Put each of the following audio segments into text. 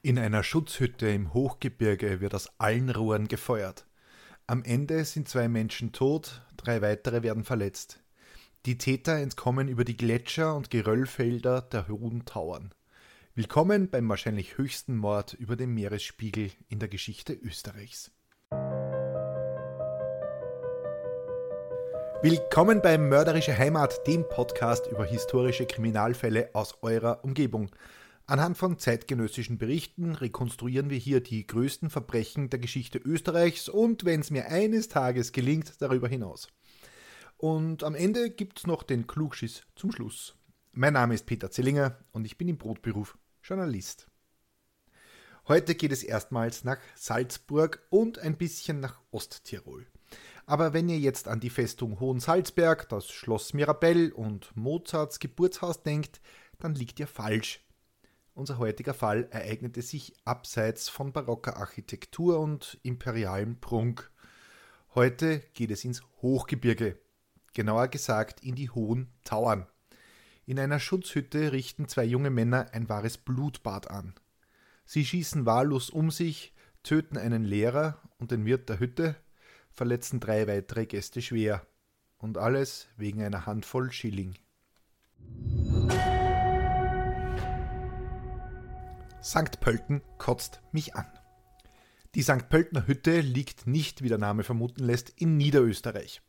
In einer Schutzhütte im Hochgebirge wird aus allen Rohren gefeuert. Am Ende sind zwei Menschen tot, drei weitere werden verletzt. Die Täter entkommen über die Gletscher und Geröllfelder der hohen Tauern. Willkommen beim wahrscheinlich höchsten Mord über dem Meeresspiegel in der Geschichte Österreichs. Willkommen beim Mörderische Heimat, dem Podcast über historische Kriminalfälle aus eurer Umgebung. Anhand von zeitgenössischen Berichten rekonstruieren wir hier die größten Verbrechen der Geschichte Österreichs und, wenn es mir eines Tages gelingt, darüber hinaus. Und am Ende gibt's noch den Klugschiss zum Schluss. Mein Name ist Peter Zellinger und ich bin im Brotberuf Journalist. Heute geht es erstmals nach Salzburg und ein bisschen nach Osttirol. Aber wenn ihr jetzt an die Festung Hohensalzberg, das Schloss Mirabell und Mozarts Geburtshaus denkt, dann liegt ihr falsch. Unser heutiger Fall ereignete sich abseits von barocker Architektur und imperialem Prunk. Heute geht es ins Hochgebirge, genauer gesagt in die hohen Tauern. In einer Schutzhütte richten zwei junge Männer ein wahres Blutbad an. Sie schießen wahllos um sich, töten einen Lehrer und den Wirt der Hütte, verletzen drei weitere Gäste schwer. Und alles wegen einer Handvoll Schilling. St. Pölten kotzt mich an. Die St. Pöltener Hütte liegt nicht, wie der Name vermuten lässt, in Niederösterreich.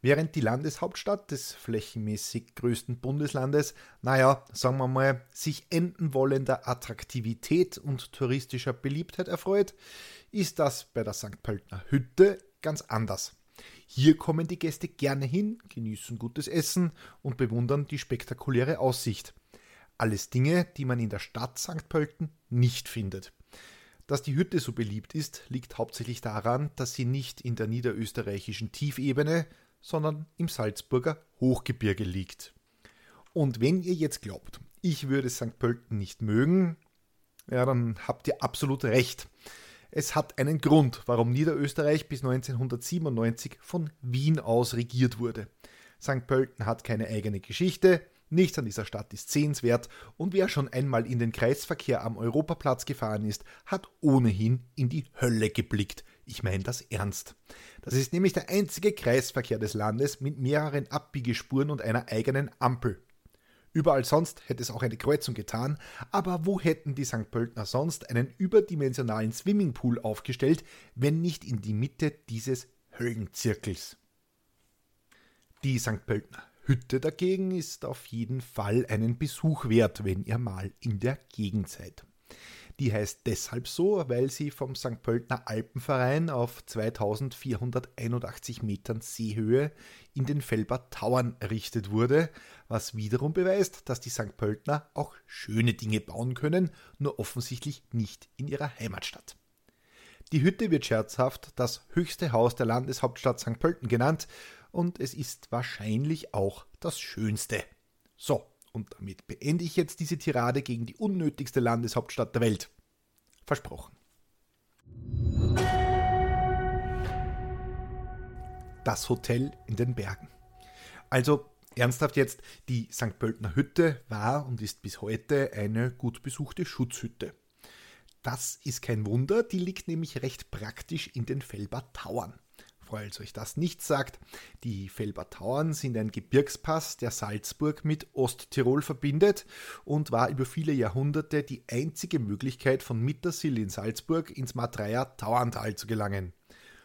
Während die Landeshauptstadt des flächenmäßig größten Bundeslandes, naja, sagen wir mal, sich enden wollender Attraktivität und touristischer Beliebtheit erfreut, ist das bei der St. Pöltener Hütte ganz anders. Hier kommen die Gäste gerne hin, genießen gutes Essen und bewundern die spektakuläre Aussicht. Alles Dinge, die man in der Stadt St. Pölten nicht findet. Dass die Hütte so beliebt ist, liegt hauptsächlich daran, dass sie nicht in der niederösterreichischen Tiefebene, sondern im Salzburger Hochgebirge liegt. Und wenn ihr jetzt glaubt, ich würde St. Pölten nicht mögen, ja, dann habt ihr absolut recht. Es hat einen Grund, warum Niederösterreich bis 1997 von Wien aus regiert wurde. St. Pölten hat keine eigene Geschichte, Nichts an dieser Stadt ist sehenswert und wer schon einmal in den Kreisverkehr am Europaplatz gefahren ist, hat ohnehin in die Hölle geblickt. Ich meine das ernst. Das ist nämlich der einzige Kreisverkehr des Landes mit mehreren Abbiegespuren und einer eigenen Ampel. Überall sonst hätte es auch eine Kreuzung getan, aber wo hätten die St. Pöltner sonst einen überdimensionalen Swimmingpool aufgestellt, wenn nicht in die Mitte dieses Höllenzirkels? Die St. Pöltner Hütte dagegen ist auf jeden Fall einen Besuch wert, wenn ihr mal in der Gegend seid. Die heißt deshalb so, weil sie vom St. Pöltner Alpenverein auf 2481 Metern Seehöhe in den Felber Tauern errichtet wurde, was wiederum beweist, dass die St. Pöltner auch schöne Dinge bauen können, nur offensichtlich nicht in ihrer Heimatstadt. Die Hütte wird scherzhaft das höchste Haus der Landeshauptstadt St. Pölten genannt und es ist wahrscheinlich auch das Schönste. So, und damit beende ich jetzt diese Tirade gegen die unnötigste Landeshauptstadt der Welt. Versprochen. Das Hotel in den Bergen. Also ernsthaft jetzt, die St. Pöltener Hütte war und ist bis heute eine gut besuchte Schutzhütte. Das ist kein Wunder, die liegt nämlich recht praktisch in den Felber Tauern. Falls euch das nichts sagt, die Felber Tauern sind ein Gebirgspass, der Salzburg mit Osttirol verbindet und war über viele Jahrhunderte die einzige Möglichkeit, von Mittersill in Salzburg ins Matreier Tauerntal zu gelangen.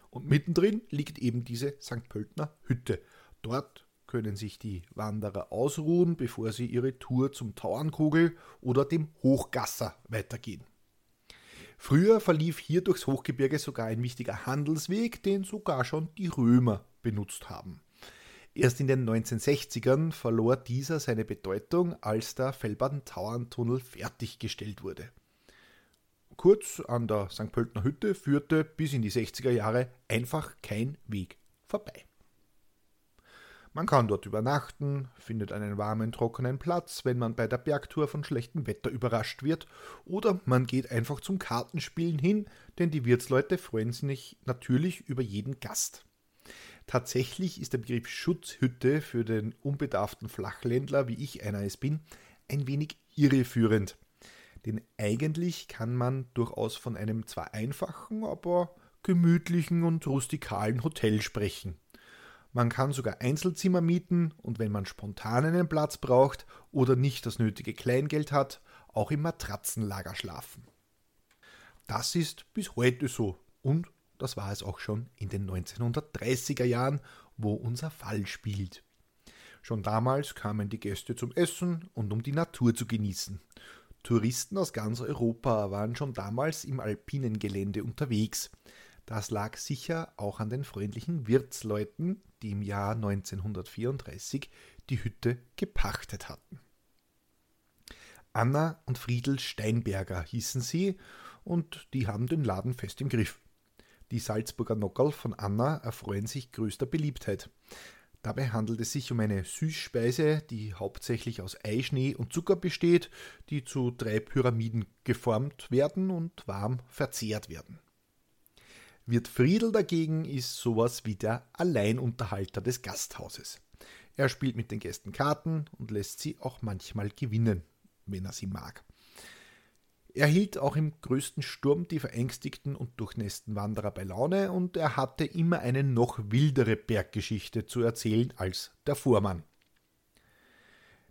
Und mittendrin liegt eben diese St. Pöltner Hütte. Dort können sich die Wanderer ausruhen, bevor sie ihre Tour zum Tauernkugel oder dem Hochgasser weitergehen. Früher verlief hier durchs Hochgebirge sogar ein wichtiger Handelsweg, den sogar schon die Römer benutzt haben. Erst in den 1960ern verlor dieser seine Bedeutung, als der Fellbaden-Tauerntunnel fertiggestellt wurde. Kurz an der St. Pöltner Hütte führte bis in die 60er Jahre einfach kein Weg vorbei. Man kann dort übernachten, findet einen warmen, trockenen Platz, wenn man bei der Bergtour von schlechtem Wetter überrascht wird, oder man geht einfach zum Kartenspielen hin, denn die Wirtsleute freuen sich natürlich über jeden Gast. Tatsächlich ist der Begriff Schutzhütte für den unbedarften Flachländler, wie ich einer es bin, ein wenig irreführend. Denn eigentlich kann man durchaus von einem zwar einfachen, aber gemütlichen und rustikalen Hotel sprechen. Man kann sogar Einzelzimmer mieten und wenn man spontan einen Platz braucht oder nicht das nötige Kleingeld hat, auch im Matratzenlager schlafen. Das ist bis heute so und das war es auch schon in den 1930er Jahren, wo unser Fall spielt. Schon damals kamen die Gäste zum Essen und um die Natur zu genießen. Touristen aus ganz Europa waren schon damals im alpinen Gelände unterwegs. Das lag sicher auch an den freundlichen Wirtsleuten, die im Jahr 1934 die Hütte gepachtet hatten. Anna und Friedel Steinberger hießen sie, und die haben den Laden fest im Griff. Die Salzburger Nockerl von Anna erfreuen sich größter Beliebtheit. Dabei handelt es sich um eine Süßspeise, die hauptsächlich aus Eischnee und Zucker besteht, die zu drei Pyramiden geformt werden und warm verzehrt werden. Wirt Friedel dagegen ist sowas wie der Alleinunterhalter des Gasthauses. Er spielt mit den Gästen Karten und lässt sie auch manchmal gewinnen, wenn er sie mag. Er hielt auch im größten Sturm die verängstigten und durchnässten Wanderer bei Laune und er hatte immer eine noch wildere Berggeschichte zu erzählen als der Fuhrmann.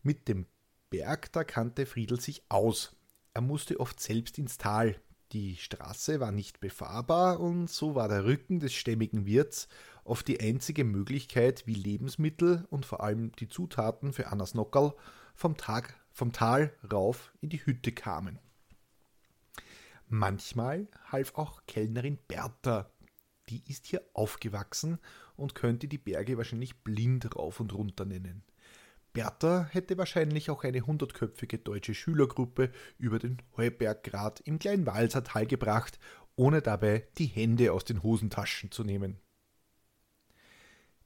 Mit dem Berg, da kannte Friedel sich aus. Er musste oft selbst ins Tal. Die Straße war nicht befahrbar und so war der Rücken des stämmigen Wirts oft die einzige Möglichkeit, wie Lebensmittel und vor allem die Zutaten für Annas Nockerl vom, Tag, vom Tal rauf in die Hütte kamen. Manchmal half auch Kellnerin Bertha. Die ist hier aufgewachsen und könnte die Berge wahrscheinlich blind rauf und runter nennen. Bertha hätte wahrscheinlich auch eine hundertköpfige deutsche Schülergruppe über den Heuberggrat im Kleinwalser Tal gebracht, ohne dabei die Hände aus den Hosentaschen zu nehmen.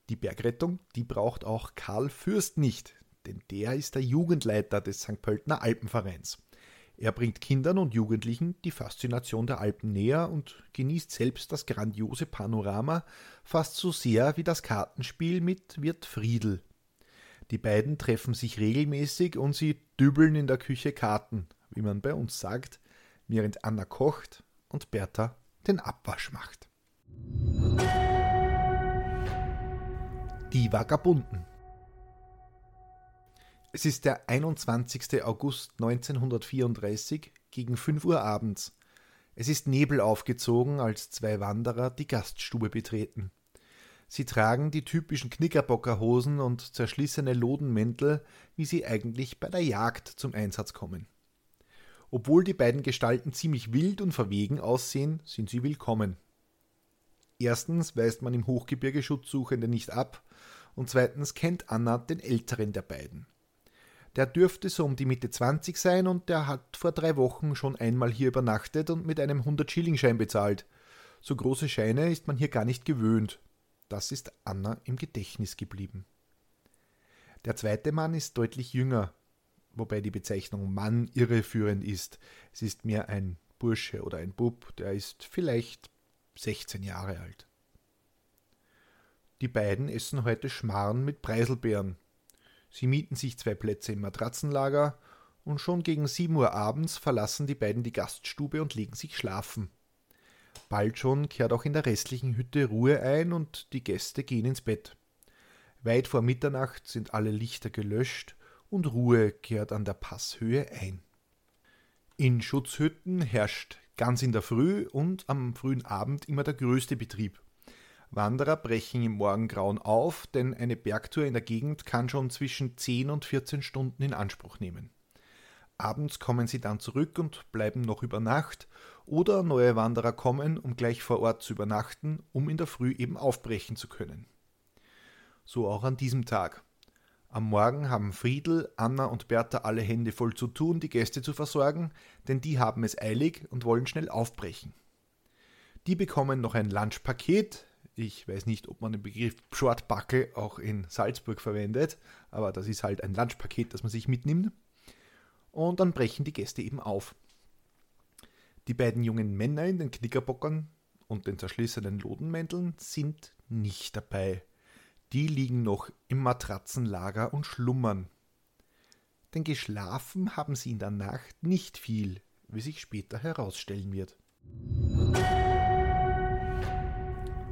Die Bergrettung, die braucht auch Karl Fürst nicht, denn der ist der Jugendleiter des St. Pöltner Alpenvereins. Er bringt Kindern und Jugendlichen die Faszination der Alpen näher und genießt selbst das grandiose Panorama fast so sehr wie das Kartenspiel mit Wirt Friedel. Die beiden treffen sich regelmäßig und sie dübeln in der Küche Karten, wie man bei uns sagt, während Anna kocht und Bertha den Abwasch macht. Die Vagabunden es ist der 21. August 1934 gegen 5 Uhr abends. Es ist Nebel aufgezogen, als zwei Wanderer die Gaststube betreten. Sie tragen die typischen Knickerbockerhosen und zerschlissene Lodenmäntel, wie sie eigentlich bei der Jagd zum Einsatz kommen. Obwohl die beiden Gestalten ziemlich wild und verwegen aussehen, sind sie willkommen. Erstens weist man im Hochgebirge Schutzsuchende nicht ab, und zweitens kennt Anna den älteren der beiden. Der dürfte so um die Mitte 20 sein und der hat vor drei Wochen schon einmal hier übernachtet und mit einem 100-Schilling-Schein bezahlt. So große Scheine ist man hier gar nicht gewöhnt. Das ist Anna im Gedächtnis geblieben. Der zweite Mann ist deutlich jünger, wobei die Bezeichnung Mann irreführend ist. Es ist mehr ein Bursche oder ein Bub, der ist vielleicht 16 Jahre alt. Die beiden essen heute Schmarrn mit Preiselbeeren, Sie mieten sich zwei Plätze im Matratzenlager, und schon gegen sieben Uhr abends verlassen die beiden die Gaststube und legen sich schlafen. Bald schon kehrt auch in der restlichen Hütte Ruhe ein und die Gäste gehen ins Bett. Weit vor Mitternacht sind alle Lichter gelöscht und Ruhe kehrt an der Passhöhe ein. In Schutzhütten herrscht ganz in der Früh und am frühen Abend immer der größte Betrieb. Wanderer brechen im Morgengrauen auf, denn eine Bergtour in der Gegend kann schon zwischen 10 und 14 Stunden in Anspruch nehmen. Abends kommen sie dann zurück und bleiben noch über Nacht, oder neue Wanderer kommen, um gleich vor Ort zu übernachten, um in der Früh eben aufbrechen zu können. So auch an diesem Tag. Am Morgen haben Friedel, Anna und Bertha alle Hände voll zu tun, die Gäste zu versorgen, denn die haben es eilig und wollen schnell aufbrechen. Die bekommen noch ein Lunchpaket, ich weiß nicht, ob man den Begriff Shortbackel auch in Salzburg verwendet, aber das ist halt ein Lunchpaket, das man sich mitnimmt. Und dann brechen die Gäste eben auf. Die beiden jungen Männer in den Knickerbockern und den zerschlissenen Lodenmänteln sind nicht dabei. Die liegen noch im Matratzenlager und schlummern. Denn geschlafen haben sie in der Nacht nicht viel, wie sich später herausstellen wird.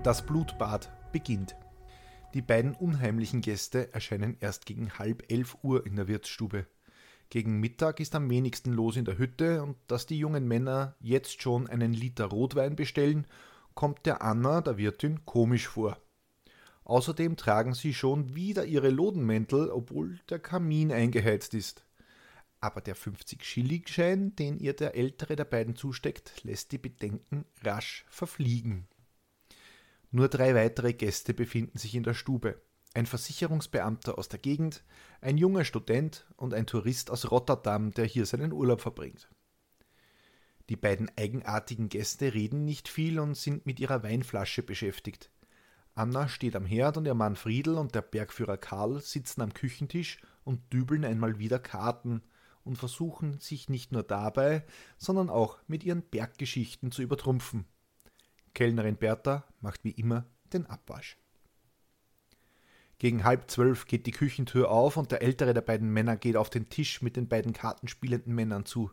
Das Blutbad beginnt. Die beiden unheimlichen Gäste erscheinen erst gegen halb elf Uhr in der Wirtsstube. Gegen Mittag ist am wenigsten los in der Hütte und dass die jungen Männer jetzt schon einen Liter Rotwein bestellen, kommt der Anna, der Wirtin, komisch vor. Außerdem tragen sie schon wieder ihre Lodenmäntel, obwohl der Kamin eingeheizt ist. Aber der 50-Schilling-Schein, den ihr der ältere der beiden zusteckt, lässt die Bedenken rasch verfliegen. Nur drei weitere Gäste befinden sich in der Stube ein Versicherungsbeamter aus der Gegend, ein junger Student und ein Tourist aus Rotterdam, der hier seinen Urlaub verbringt. Die beiden eigenartigen Gäste reden nicht viel und sind mit ihrer Weinflasche beschäftigt. Anna steht am Herd und ihr Mann Friedel und der Bergführer Karl sitzen am Küchentisch und dübeln einmal wieder Karten und versuchen sich nicht nur dabei, sondern auch mit ihren Berggeschichten zu übertrumpfen. Kellnerin Bertha macht wie immer den Abwasch. Gegen halb zwölf geht die Küchentür auf und der ältere der beiden Männer geht auf den Tisch mit den beiden kartenspielenden Männern zu.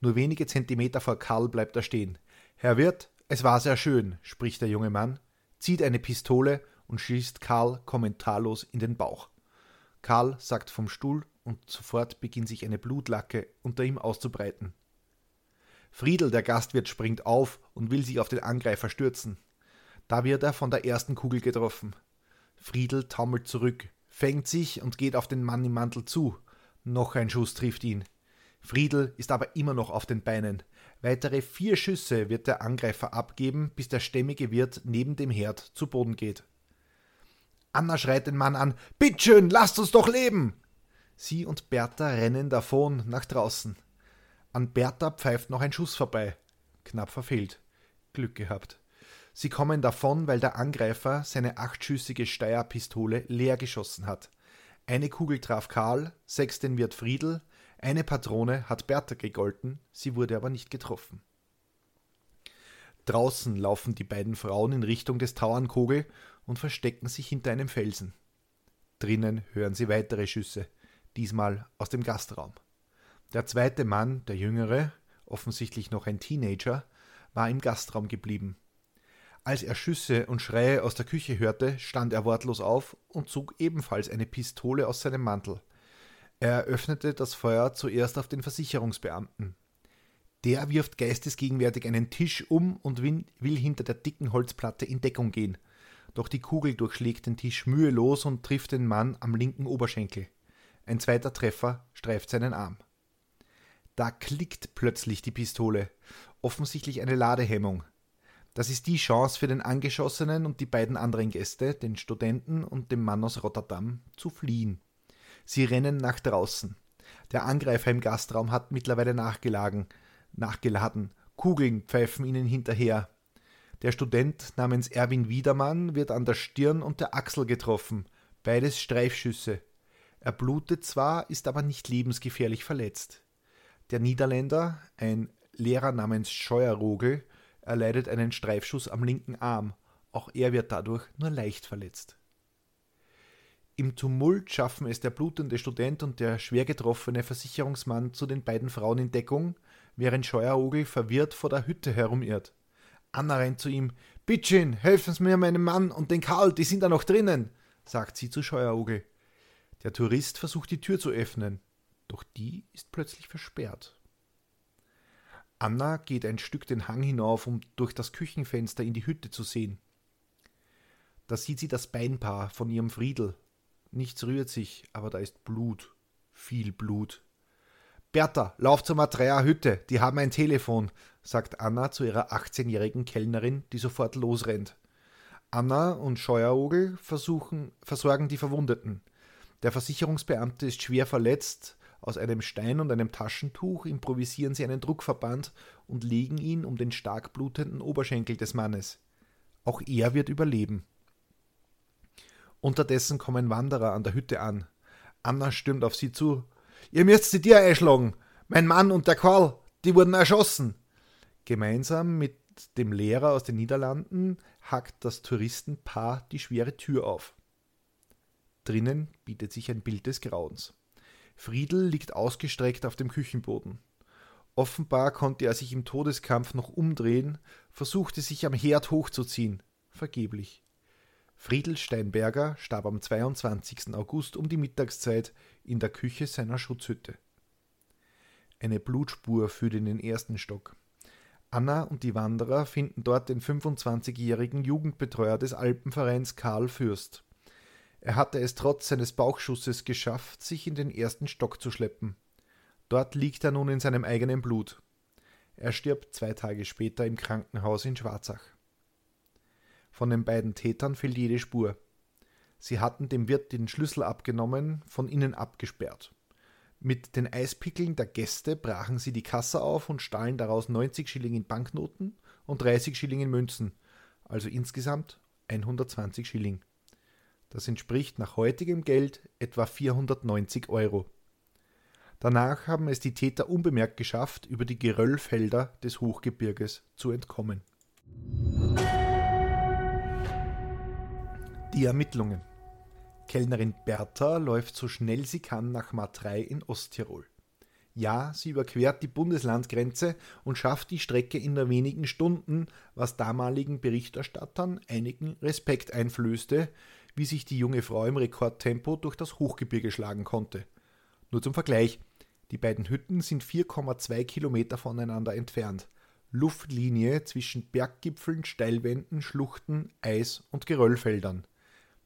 Nur wenige Zentimeter vor Karl bleibt er stehen. Herr Wirt, es war sehr schön, spricht der junge Mann, zieht eine Pistole und schießt Karl kommentarlos in den Bauch. Karl sackt vom Stuhl und sofort beginnt sich eine Blutlacke unter ihm auszubreiten. Friedel, der Gastwirt, springt auf und will sich auf den Angreifer stürzen. Da wird er von der ersten Kugel getroffen. Friedel taumelt zurück, fängt sich und geht auf den Mann im Mantel zu. Noch ein Schuss trifft ihn. Friedel ist aber immer noch auf den Beinen. Weitere vier Schüsse wird der Angreifer abgeben, bis der stämmige Wirt neben dem Herd zu Boden geht. Anna schreit den Mann an: Bittschön, lasst uns doch leben! Sie und Bertha rennen davon nach draußen. An Bertha pfeift noch ein Schuss vorbei. Knapp verfehlt. Glück gehabt. Sie kommen davon, weil der Angreifer seine achtschüssige Steierpistole leer geschossen hat. Eine Kugel traf Karl, sechs den Wirt Friedel, eine Patrone hat Bertha gegolten, sie wurde aber nicht getroffen. Draußen laufen die beiden Frauen in Richtung des Tauernkogel und verstecken sich hinter einem Felsen. Drinnen hören sie weitere Schüsse, diesmal aus dem Gastraum. Der zweite Mann, der jüngere, offensichtlich noch ein Teenager, war im Gastraum geblieben. Als er Schüsse und Schreie aus der Küche hörte, stand er wortlos auf und zog ebenfalls eine Pistole aus seinem Mantel. Er eröffnete das Feuer zuerst auf den Versicherungsbeamten. Der wirft geistesgegenwärtig einen Tisch um und will hinter der dicken Holzplatte in Deckung gehen. Doch die Kugel durchschlägt den Tisch mühelos und trifft den Mann am linken Oberschenkel. Ein zweiter Treffer streift seinen Arm. Da klickt plötzlich die Pistole, offensichtlich eine Ladehemmung. Das ist die Chance für den Angeschossenen und die beiden anderen Gäste, den Studenten und dem Mann aus Rotterdam, zu fliehen. Sie rennen nach draußen. Der Angreifer im Gastraum hat mittlerweile nachgeladen. nachgeladen. Kugeln pfeifen ihnen hinterher. Der Student namens Erwin Wiedermann wird an der Stirn und der Achsel getroffen. Beides Streifschüsse. Er blutet zwar, ist aber nicht lebensgefährlich verletzt. Der Niederländer, ein Lehrer namens Scheuerrogel, erleidet einen Streifschuss am linken Arm, auch er wird dadurch nur leicht verletzt. Im Tumult schaffen es der blutende Student und der schwer getroffene Versicherungsmann zu den beiden Frauen in Deckung, während Scheuerogel verwirrt vor der Hütte herumirrt. Anna rennt zu ihm. Bittchen, helfen Sie mir meinem Mann und den Karl, die sind da noch drinnen, sagt sie zu Scheuerogel. Der Tourist versucht die Tür zu öffnen, doch die ist plötzlich versperrt. Anna geht ein Stück den Hang hinauf, um durch das Küchenfenster in die Hütte zu sehen. Da sieht sie das Beinpaar von ihrem Friedel. Nichts rührt sich, aber da ist Blut. Viel Blut. Bertha, lauf zur Matrea Hütte, die haben ein Telefon, sagt Anna zu ihrer 18-jährigen Kellnerin, die sofort losrennt. Anna und Scheuerogel versuchen, versorgen die Verwundeten. Der Versicherungsbeamte ist schwer verletzt, aus einem Stein und einem Taschentuch improvisieren sie einen Druckverband und legen ihn um den stark blutenden Oberschenkel des Mannes. Auch er wird überleben. Unterdessen kommen Wanderer an der Hütte an. Anna stürmt auf sie zu. Ihr müsst sie dir einschlagen. Mein Mann und der Karl, die wurden erschossen. Gemeinsam mit dem Lehrer aus den Niederlanden hackt das Touristenpaar die schwere Tür auf. Drinnen bietet sich ein Bild des Grauens. Friedel liegt ausgestreckt auf dem Küchenboden. Offenbar konnte er sich im Todeskampf noch umdrehen, versuchte sich am Herd hochzuziehen. Vergeblich. Friedel Steinberger starb am 22. August um die Mittagszeit in der Küche seiner Schutzhütte. Eine Blutspur führt in den ersten Stock. Anna und die Wanderer finden dort den 25-jährigen Jugendbetreuer des Alpenvereins Karl Fürst. Er hatte es trotz seines Bauchschusses geschafft, sich in den ersten Stock zu schleppen. Dort liegt er nun in seinem eigenen Blut. Er stirbt zwei Tage später im Krankenhaus in Schwarzach. Von den beiden Tätern fehlt jede Spur. Sie hatten dem Wirt den Schlüssel abgenommen, von innen abgesperrt. Mit den Eispickeln der Gäste brachen sie die Kasse auf und stahlen daraus 90 Schilling in Banknoten und 30 Schilling in Münzen, also insgesamt 120 Schilling. Das entspricht nach heutigem Geld etwa 490 Euro. Danach haben es die Täter unbemerkt geschafft, über die Geröllfelder des Hochgebirges zu entkommen. Die Ermittlungen. Kellnerin Bertha läuft so schnell sie kann nach Matrei in Osttirol. Ja, sie überquert die Bundeslandgrenze und schafft die Strecke in nur wenigen Stunden, was damaligen Berichterstattern einigen Respekt einflößte, wie sich die junge Frau im Rekordtempo durch das Hochgebirge schlagen konnte. Nur zum Vergleich, die beiden Hütten sind 4,2 Kilometer voneinander entfernt. Luftlinie zwischen Berggipfeln, Steilwänden, Schluchten, Eis und Geröllfeldern.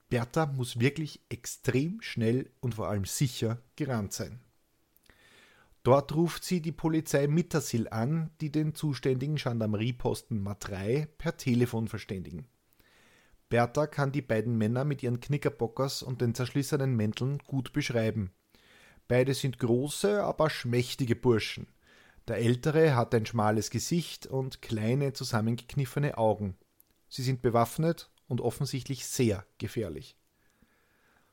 Bertha muss wirklich extrem schnell und vor allem sicher gerannt sein. Dort ruft sie die Polizei Mittersill an, die den zuständigen Gendarmerieposten Matrei per Telefon verständigen. Bertha kann die beiden Männer mit ihren Knickerbockers und den zerschlissenen Mänteln gut beschreiben. Beide sind große, aber schmächtige Burschen. Der ältere hat ein schmales Gesicht und kleine, zusammengekniffene Augen. Sie sind bewaffnet und offensichtlich sehr gefährlich.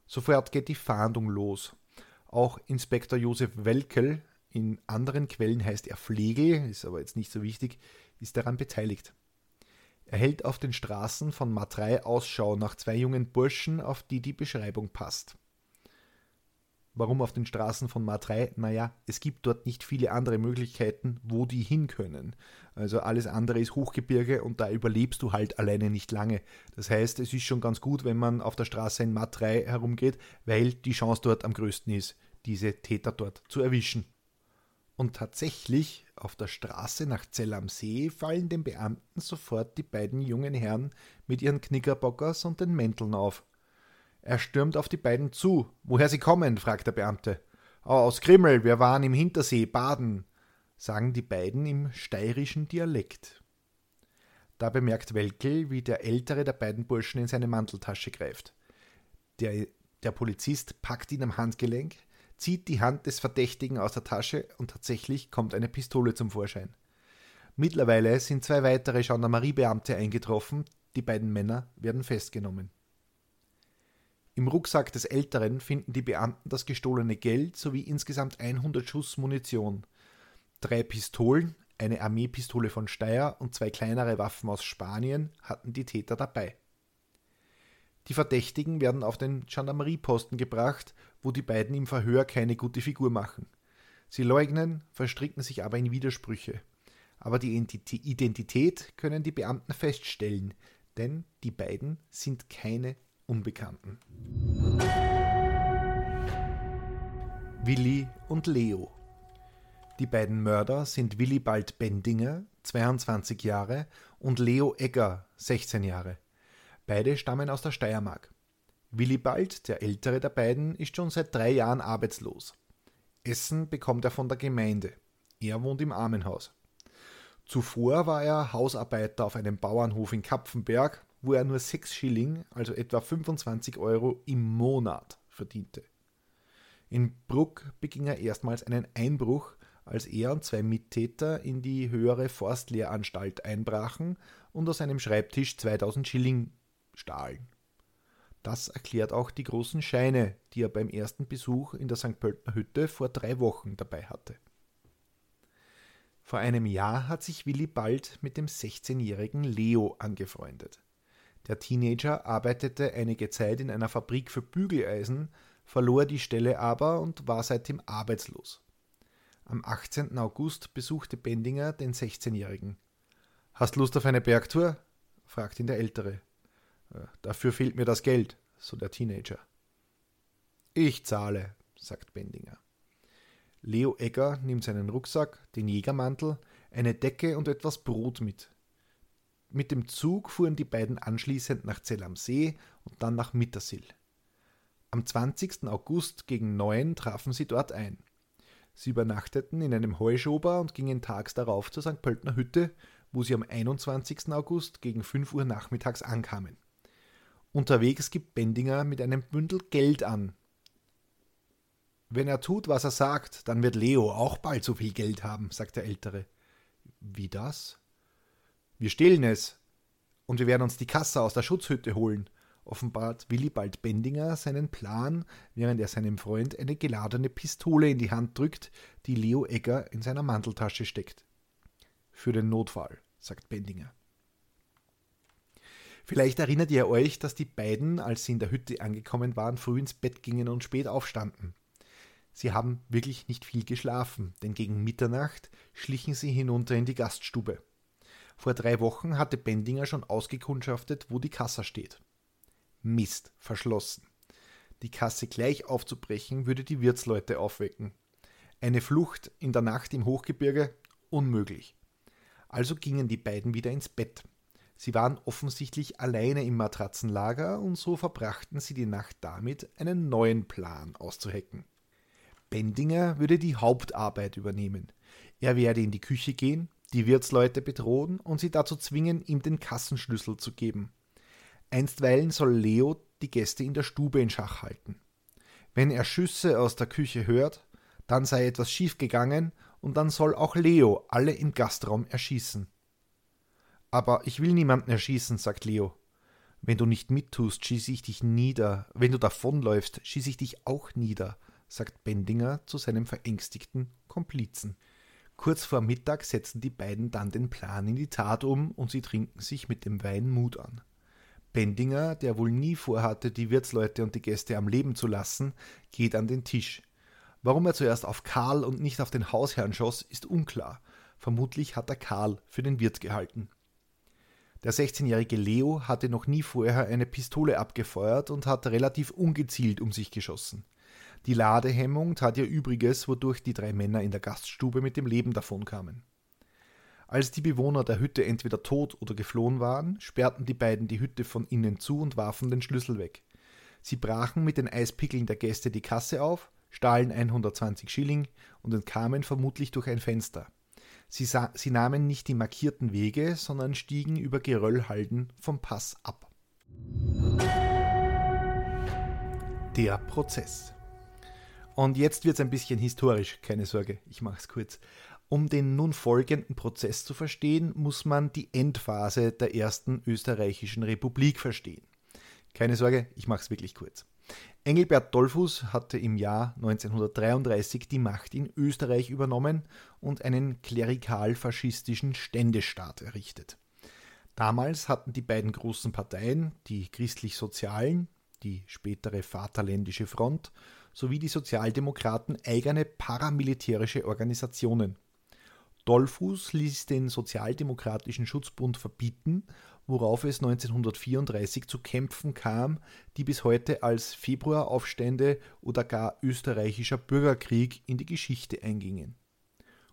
Sofort geht die Fahndung los. Auch Inspektor Josef Welkel, in anderen Quellen heißt er Pflegel, ist aber jetzt nicht so wichtig, ist daran beteiligt. Er hält auf den Straßen von Matrei Ausschau nach zwei jungen Burschen, auf die die Beschreibung passt. Warum auf den Straßen von Matrei? Naja, es gibt dort nicht viele andere Möglichkeiten, wo die hin können. Also alles andere ist Hochgebirge und da überlebst du halt alleine nicht lange. Das heißt, es ist schon ganz gut, wenn man auf der Straße in Matrei herumgeht, weil die Chance dort am größten ist, diese Täter dort zu erwischen. Und tatsächlich, auf der Straße nach Zell am See fallen den Beamten sofort die beiden jungen Herren mit ihren Knickerbockers und den Mänteln auf. Er stürmt auf die beiden zu. Woher sie kommen? fragt der Beamte. Aus Grimmel, wir waren im Hintersee baden, sagen die beiden im steirischen Dialekt. Da bemerkt Welkel, wie der ältere der beiden Burschen in seine Manteltasche greift. Der, der Polizist packt ihn am Handgelenk, zieht die Hand des Verdächtigen aus der Tasche und tatsächlich kommt eine Pistole zum Vorschein. Mittlerweile sind zwei weitere Gendarmeriebeamte eingetroffen, die beiden Männer werden festgenommen. Im Rucksack des Älteren finden die Beamten das gestohlene Geld sowie insgesamt 100 Schuss Munition. Drei Pistolen, eine Armeepistole von Steyr und zwei kleinere Waffen aus Spanien hatten die Täter dabei. Die Verdächtigen werden auf den Gendarmerieposten gebracht, wo die beiden im Verhör keine gute Figur machen. Sie leugnen, verstricken sich aber in Widersprüche. Aber die Identität können die Beamten feststellen, denn die beiden sind keine Unbekannten. Willi und Leo. Die beiden Mörder sind Willibald Bendinger, 22 Jahre, und Leo Egger, 16 Jahre. Beide stammen aus der Steiermark. Willibald, der ältere der beiden, ist schon seit drei Jahren arbeitslos. Essen bekommt er von der Gemeinde. Er wohnt im Armenhaus. Zuvor war er Hausarbeiter auf einem Bauernhof in Kapfenberg, wo er nur 6 Schilling, also etwa 25 Euro im Monat verdiente. In Bruck beging er erstmals einen Einbruch, als er und zwei Mittäter in die höhere Forstlehranstalt einbrachen und aus einem Schreibtisch 2000 Schilling stahlen. Das erklärt auch die großen Scheine, die er beim ersten Besuch in der St. Pöltner Hütte vor drei Wochen dabei hatte. Vor einem Jahr hat sich Willi bald mit dem 16-jährigen Leo angefreundet. Der Teenager arbeitete einige Zeit in einer Fabrik für Bügeleisen, verlor die Stelle aber und war seitdem arbeitslos. Am 18. August besuchte Bendinger den 16-Jährigen. Hast Lust auf eine Bergtour? fragt ihn der Ältere. Dafür fehlt mir das Geld, so der Teenager. Ich zahle, sagt Bendinger. Leo Egger nimmt seinen Rucksack, den Jägermantel, eine Decke und etwas Brot mit. Mit dem Zug fuhren die beiden anschließend nach Zell am See und dann nach Mittersill. Am 20. August gegen neun trafen sie dort ein. Sie übernachteten in einem Heuschober und gingen tags darauf zur St. Pöltner Hütte, wo sie am 21. August gegen 5 Uhr nachmittags ankamen. Unterwegs gibt Bendinger mit einem Bündel Geld an. Wenn er tut, was er sagt, dann wird Leo auch bald so viel Geld haben, sagt der Ältere. Wie das? Wir stehlen es. Und wir werden uns die Kasse aus der Schutzhütte holen, offenbart Willibald Bendinger seinen Plan, während er seinem Freund eine geladene Pistole in die Hand drückt, die Leo Egger in seiner Manteltasche steckt. Für den Notfall, sagt Bendinger. Vielleicht erinnert ihr euch, dass die beiden, als sie in der Hütte angekommen waren, früh ins Bett gingen und spät aufstanden. Sie haben wirklich nicht viel geschlafen, denn gegen Mitternacht schlichen sie hinunter in die Gaststube. Vor drei Wochen hatte Bendinger schon ausgekundschaftet, wo die Kasse steht. Mist, verschlossen. Die Kasse gleich aufzubrechen, würde die Wirtsleute aufwecken. Eine Flucht in der Nacht im Hochgebirge unmöglich. Also gingen die beiden wieder ins Bett. Sie waren offensichtlich alleine im Matratzenlager und so verbrachten sie die Nacht damit, einen neuen Plan auszuhecken. Bendinger würde die Hauptarbeit übernehmen. Er werde in die Küche gehen, die Wirtsleute bedrohen und sie dazu zwingen, ihm den Kassenschlüssel zu geben. Einstweilen soll Leo die Gäste in der Stube in Schach halten. Wenn er Schüsse aus der Küche hört, dann sei etwas schiefgegangen und dann soll auch Leo alle im Gastraum erschießen. Aber ich will niemanden erschießen, sagt Leo. Wenn du nicht mittust, schieße ich dich nieder. Wenn du davonläufst, schieße ich dich auch nieder, sagt Bendinger zu seinem verängstigten Komplizen. Kurz vor Mittag setzen die beiden dann den Plan in die Tat um und sie trinken sich mit dem Wein Mut an. Bendinger, der wohl nie vorhatte, die Wirtsleute und die Gäste am Leben zu lassen, geht an den Tisch. Warum er zuerst auf Karl und nicht auf den Hausherrn schoss, ist unklar. Vermutlich hat er Karl für den Wirt gehalten. Der 16-jährige Leo hatte noch nie vorher eine Pistole abgefeuert und hat relativ ungezielt um sich geschossen. Die Ladehemmung tat ihr Übriges, wodurch die drei Männer in der Gaststube mit dem Leben davonkamen. Als die Bewohner der Hütte entweder tot oder geflohen waren, sperrten die beiden die Hütte von innen zu und warfen den Schlüssel weg. Sie brachen mit den Eispickeln der Gäste die Kasse auf, stahlen 120 Schilling und entkamen vermutlich durch ein Fenster. Sie, sie nahmen nicht die markierten Wege, sondern stiegen über Geröllhalden vom Pass ab. Der Prozess. Und jetzt wird es ein bisschen historisch, keine Sorge, ich mache es kurz. Um den nun folgenden Prozess zu verstehen, muss man die Endphase der ersten österreichischen Republik verstehen. Keine Sorge, ich mache es wirklich kurz. Engelbert Dollfuß hatte im Jahr 1933 die Macht in Österreich übernommen und einen klerikal-faschistischen Ständestaat errichtet. Damals hatten die beiden großen Parteien, die christlich-sozialen, die spätere Vaterländische Front, sowie die Sozialdemokraten eigene paramilitärische Organisationen. Dollfuß ließ den Sozialdemokratischen Schutzbund verbieten, worauf es 1934 zu Kämpfen kam, die bis heute als Februaraufstände oder gar österreichischer Bürgerkrieg in die Geschichte eingingen.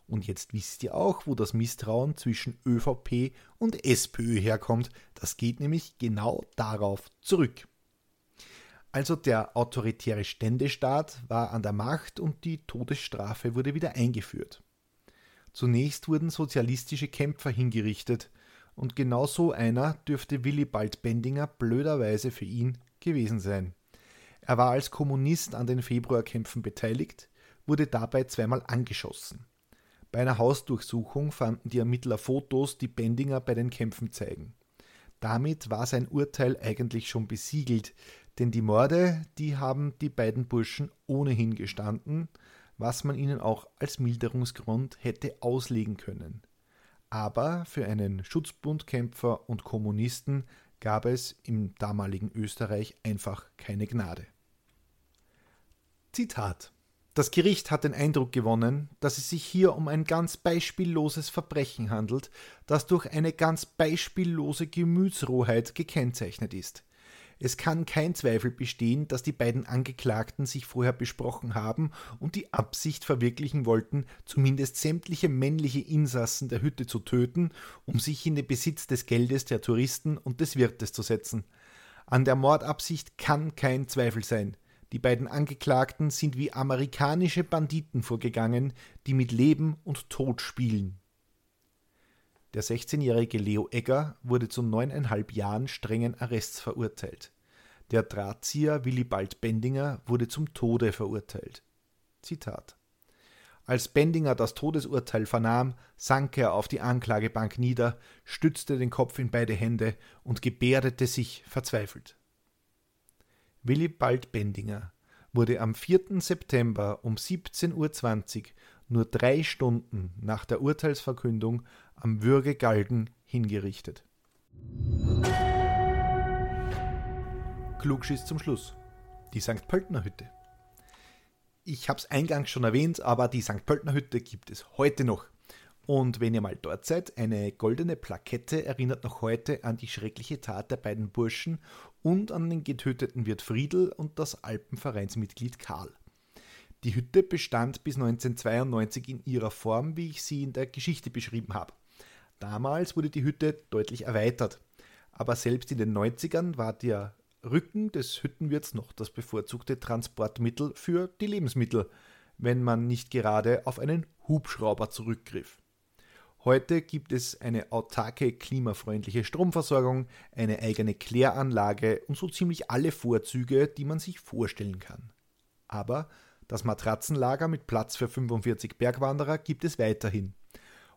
Und jetzt wisst ihr auch, wo das Misstrauen zwischen ÖVP und SPÖ herkommt. Das geht nämlich genau darauf zurück. Also der autoritäre Ständestaat war an der Macht und die Todesstrafe wurde wieder eingeführt. Zunächst wurden sozialistische Kämpfer hingerichtet, und genau so einer dürfte Willibald Bendinger blöderweise für ihn gewesen sein. Er war als Kommunist an den Februarkämpfen beteiligt, wurde dabei zweimal angeschossen. Bei einer Hausdurchsuchung fanden die Ermittler Fotos, die Bendinger bei den Kämpfen zeigen. Damit war sein Urteil eigentlich schon besiegelt, denn die Morde, die haben die beiden Burschen ohnehin gestanden, was man ihnen auch als Milderungsgrund hätte auslegen können. Aber für einen Schutzbundkämpfer und Kommunisten gab es im damaligen Österreich einfach keine Gnade. Zitat Das Gericht hat den Eindruck gewonnen, dass es sich hier um ein ganz beispielloses Verbrechen handelt, das durch eine ganz beispiellose Gemütsrohheit gekennzeichnet ist. Es kann kein Zweifel bestehen, dass die beiden Angeklagten sich vorher besprochen haben und die Absicht verwirklichen wollten, zumindest sämtliche männliche Insassen der Hütte zu töten, um sich in den Besitz des Geldes der Touristen und des Wirtes zu setzen. An der Mordabsicht kann kein Zweifel sein. Die beiden Angeklagten sind wie amerikanische Banditen vorgegangen, die mit Leben und Tod spielen. Der 16-jährige Leo Egger wurde zu neuneinhalb Jahren strengen Arrests verurteilt. Der Drahtzieher Willibald Bendinger wurde zum Tode verurteilt. Zitat Als Bendinger das Todesurteil vernahm, sank er auf die Anklagebank nieder, stützte den Kopf in beide Hände und gebärdete sich verzweifelt. Willibald Bendinger wurde am 4. September um 17.20 Uhr, nur drei Stunden nach der Urteilsverkündung, am Würgegalgen hingerichtet. Klugschiss zum Schluss. Die St. Pöltner Hütte. Ich habe es eingangs schon erwähnt, aber die St. Pöltner Hütte gibt es heute noch. Und wenn ihr mal dort seid, eine goldene Plakette erinnert noch heute an die schreckliche Tat der beiden Burschen und an den getöteten Wirt Friedel und das Alpenvereinsmitglied Karl. Die Hütte bestand bis 1992 in ihrer Form, wie ich sie in der Geschichte beschrieben habe. Damals wurde die Hütte deutlich erweitert. Aber selbst in den 90ern war der Rücken des Hüttenwirts noch das bevorzugte Transportmittel für die Lebensmittel, wenn man nicht gerade auf einen Hubschrauber zurückgriff. Heute gibt es eine autarke, klimafreundliche Stromversorgung, eine eigene Kläranlage und so ziemlich alle Vorzüge, die man sich vorstellen kann. Aber das Matratzenlager mit Platz für 45 Bergwanderer gibt es weiterhin.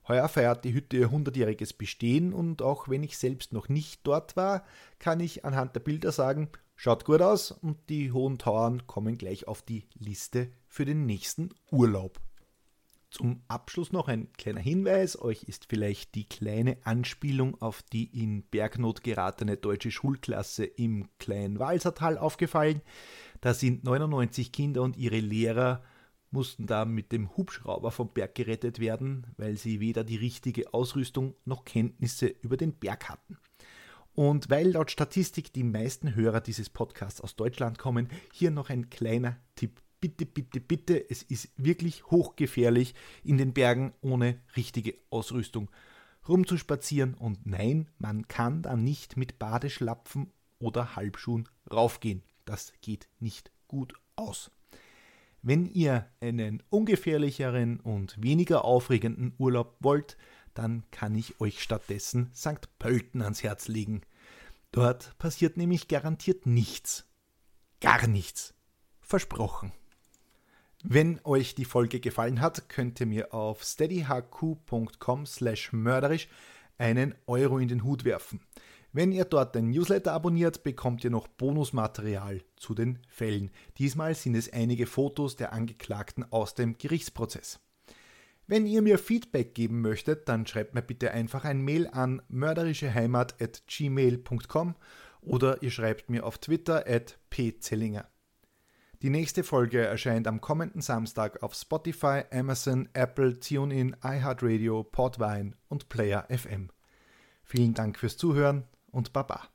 Heuer feiert die Hütte ihr 100-jähriges Bestehen und auch wenn ich selbst noch nicht dort war, kann ich anhand der Bilder sagen, schaut gut aus und die hohen Tauern kommen gleich auf die Liste für den nächsten Urlaub. Zum Abschluss noch ein kleiner Hinweis. Euch ist vielleicht die kleine Anspielung auf die in Bergnot geratene deutsche Schulklasse im kleinen Walsertal aufgefallen. Da sind 99 Kinder und ihre Lehrer mussten da mit dem Hubschrauber vom Berg gerettet werden, weil sie weder die richtige Ausrüstung noch Kenntnisse über den Berg hatten. Und weil laut Statistik die meisten Hörer dieses Podcasts aus Deutschland kommen, hier noch ein kleiner Tipp. Bitte, bitte, bitte, es ist wirklich hochgefährlich, in den Bergen ohne richtige Ausrüstung rumzuspazieren. Und nein, man kann da nicht mit Badeschlapfen oder Halbschuhen raufgehen. Das geht nicht gut aus. Wenn ihr einen ungefährlicheren und weniger aufregenden Urlaub wollt, dann kann ich euch stattdessen St. Pölten ans Herz legen. Dort passiert nämlich garantiert nichts. Gar nichts. Versprochen. Wenn euch die Folge gefallen hat, könnt ihr mir auf steadyhq.com slash mörderisch einen Euro in den Hut werfen. Wenn ihr dort den Newsletter abonniert, bekommt ihr noch Bonusmaterial zu den Fällen. Diesmal sind es einige Fotos der Angeklagten aus dem Gerichtsprozess. Wenn ihr mir Feedback geben möchtet, dann schreibt mir bitte einfach ein Mail an mörderischeheimat.gmail.com oder ihr schreibt mir auf Twitter at pzellinger. Die nächste Folge erscheint am kommenden Samstag auf Spotify, Amazon, Apple, TuneIn, iHeartRadio, Podvine und Player FM. Vielen Dank fürs Zuhören und Baba.